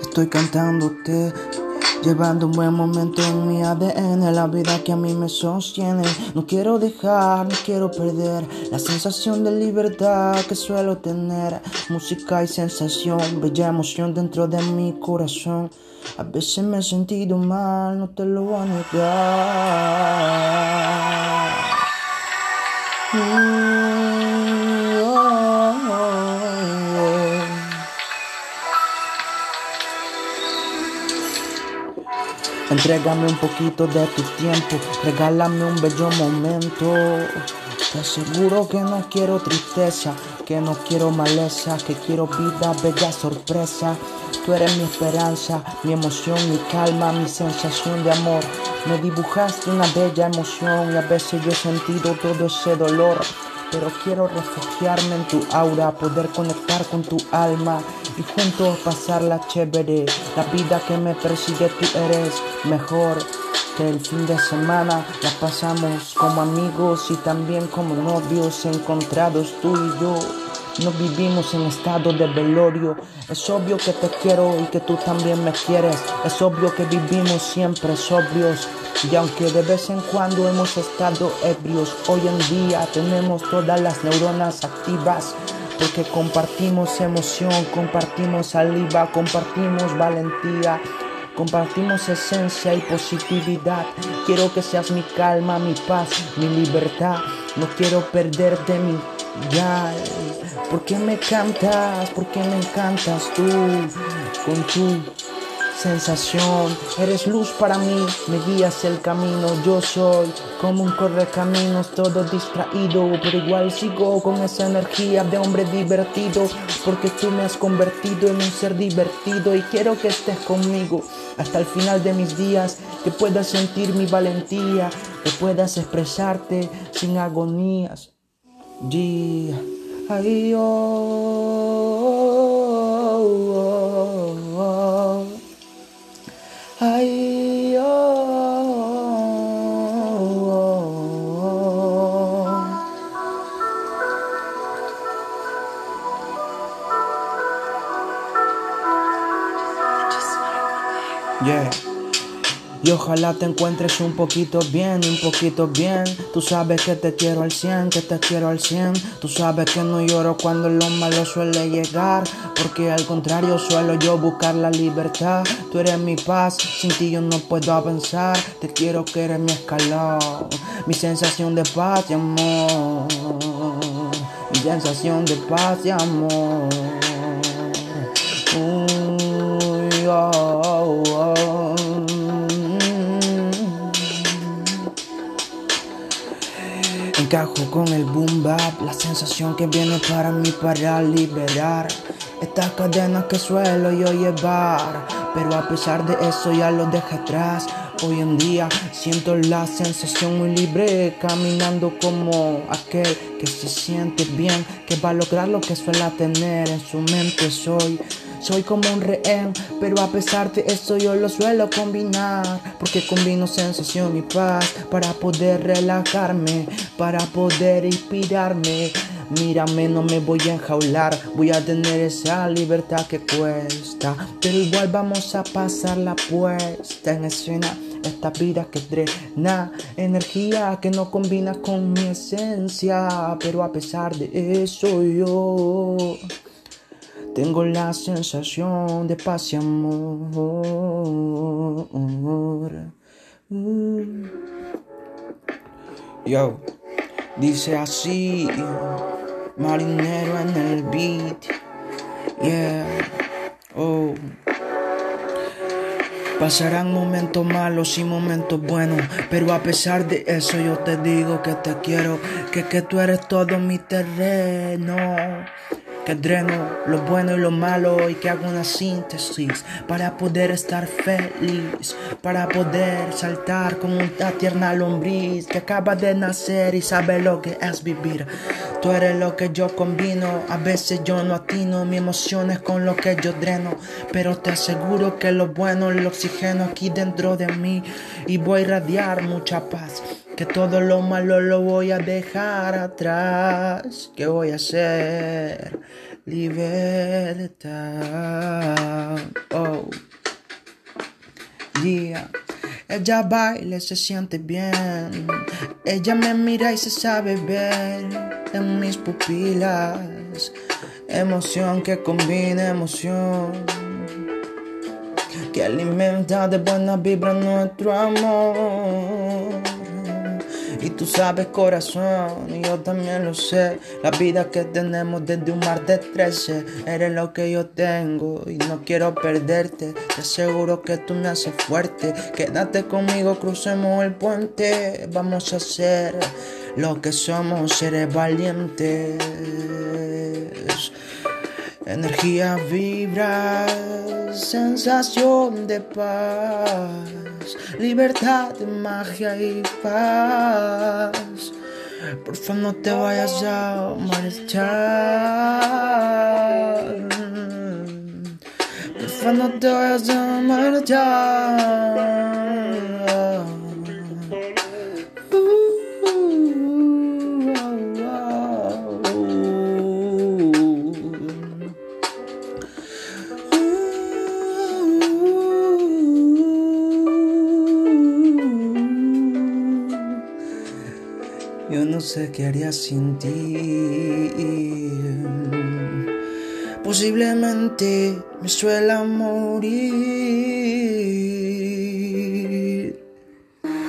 Estoy cantándote, llevando un buen momento en mi ADN, la vida que a mí me sostiene. No quiero dejar, no quiero perder la sensación de libertad que suelo tener. Música y sensación, bella emoción dentro de mi corazón. A veces me he sentido mal, no te lo voy a negar. Mm, Entrégame un poquito de tu tiempo, regálame un bello momento. Te aseguro que no quiero tristeza, que no quiero maleza, que quiero vida, bella sorpresa. Tú eres mi esperanza, mi emoción, mi calma, mi sensación de amor. Me dibujaste una bella emoción y a veces yo he sentido todo ese dolor. Pero quiero refugiarme en tu aura, poder conectar con tu alma y juntos pasarla chévere. La vida que me persigue tú eres mejor que el fin de semana. La pasamos como amigos y también como novios encontrados tú y yo. No vivimos en estado de velorio. Es obvio que te quiero y que tú también me quieres. Es obvio que vivimos siempre sobrios. Y aunque de vez en cuando hemos estado ebrios, hoy en día tenemos todas las neuronas activas. Porque compartimos emoción, compartimos saliva, compartimos valentía. Compartimos esencia y positividad. Quiero que seas mi calma, mi paz, mi libertad. No quiero perderte mi ya. ¿Por qué me cantas? ¿Por qué me encantas tú? Con tu sensación. Eres luz para mí, me guías el camino. Yo soy como un correcaminos, todo distraído, pero igual sigo con esa energía de hombre divertido. Porque tú me has convertido en un ser divertido y quiero que estés conmigo hasta el final de mis días. Que puedas sentir mi valentía, que puedas expresarte sin agonías. Yeah. Ay, oh, oh, oh. Ay, oh, oh. Yeah. Y ojalá te encuentres un poquito bien, un poquito bien. Tú sabes que te quiero al 100, que te quiero al 100. Tú sabes que no lloro cuando lo malo suele llegar. Porque al contrario suelo yo buscar la libertad. Tú eres mi paz, sin ti yo no puedo avanzar. Te quiero que eres mi escalón, mi sensación de paz y amor. Mi sensación de paz y amor. Encajo con el boom bap, la sensación que viene para mí para liberar estas cadenas que suelo yo llevar. Pero a pesar de eso ya lo dejé atrás. Hoy en día siento la sensación muy libre, caminando como aquel que se siente bien, que va a lograr lo que suele tener en su mente. Soy soy como un rehén, pero a pesar de eso yo lo suelo combinar. Porque combino sensación y paz para poder relajarme, para poder inspirarme. Mírame, no me voy a enjaular, voy a tener esa libertad que cuesta. Pero igual vamos a pasar la puesta en escena. Esta vida que drena energía que no combina con mi esencia. Pero a pesar de eso yo tengo la sensación de paz y amor. Mm. Yo, dice así, marinero en el beat. Yeah, oh. Pasarán momentos malos y momentos buenos, pero a pesar de eso yo te digo que te quiero, que, que tú eres todo mi terreno que dreno lo bueno y lo malo y que hago una síntesis para poder estar feliz, para poder saltar como una tierna lombriz que acaba de nacer y sabe lo que es vivir. Tú eres lo que yo combino, a veces yo no atino mis emociones con lo que yo dreno, pero te aseguro que lo bueno, el oxígeno aquí dentro de mí y voy a irradiar mucha paz. Que todo lo malo lo voy a dejar atrás. Que voy a ser libertad. Oh. Yeah. Ella baila y se siente bien. Ella me mira y se sabe ver en mis pupilas. Emoción que combina emoción. Que alimenta de buena vibra nuestro amor. Y tú sabes corazón, y yo también lo sé. La vida que tenemos desde un mar de trece Eres lo que yo tengo y no quiero perderte. Te aseguro que tú me haces fuerte. Quédate conmigo, crucemos el puente. Vamos a hacer lo que somos, seres valientes Energía vibra, sensación de paz, libertad, magia y paz. Por favor no te vayas a marchar. Por favor no te vayas a marchar. Yo no sé qué haría sin ti. Posiblemente me suela morir.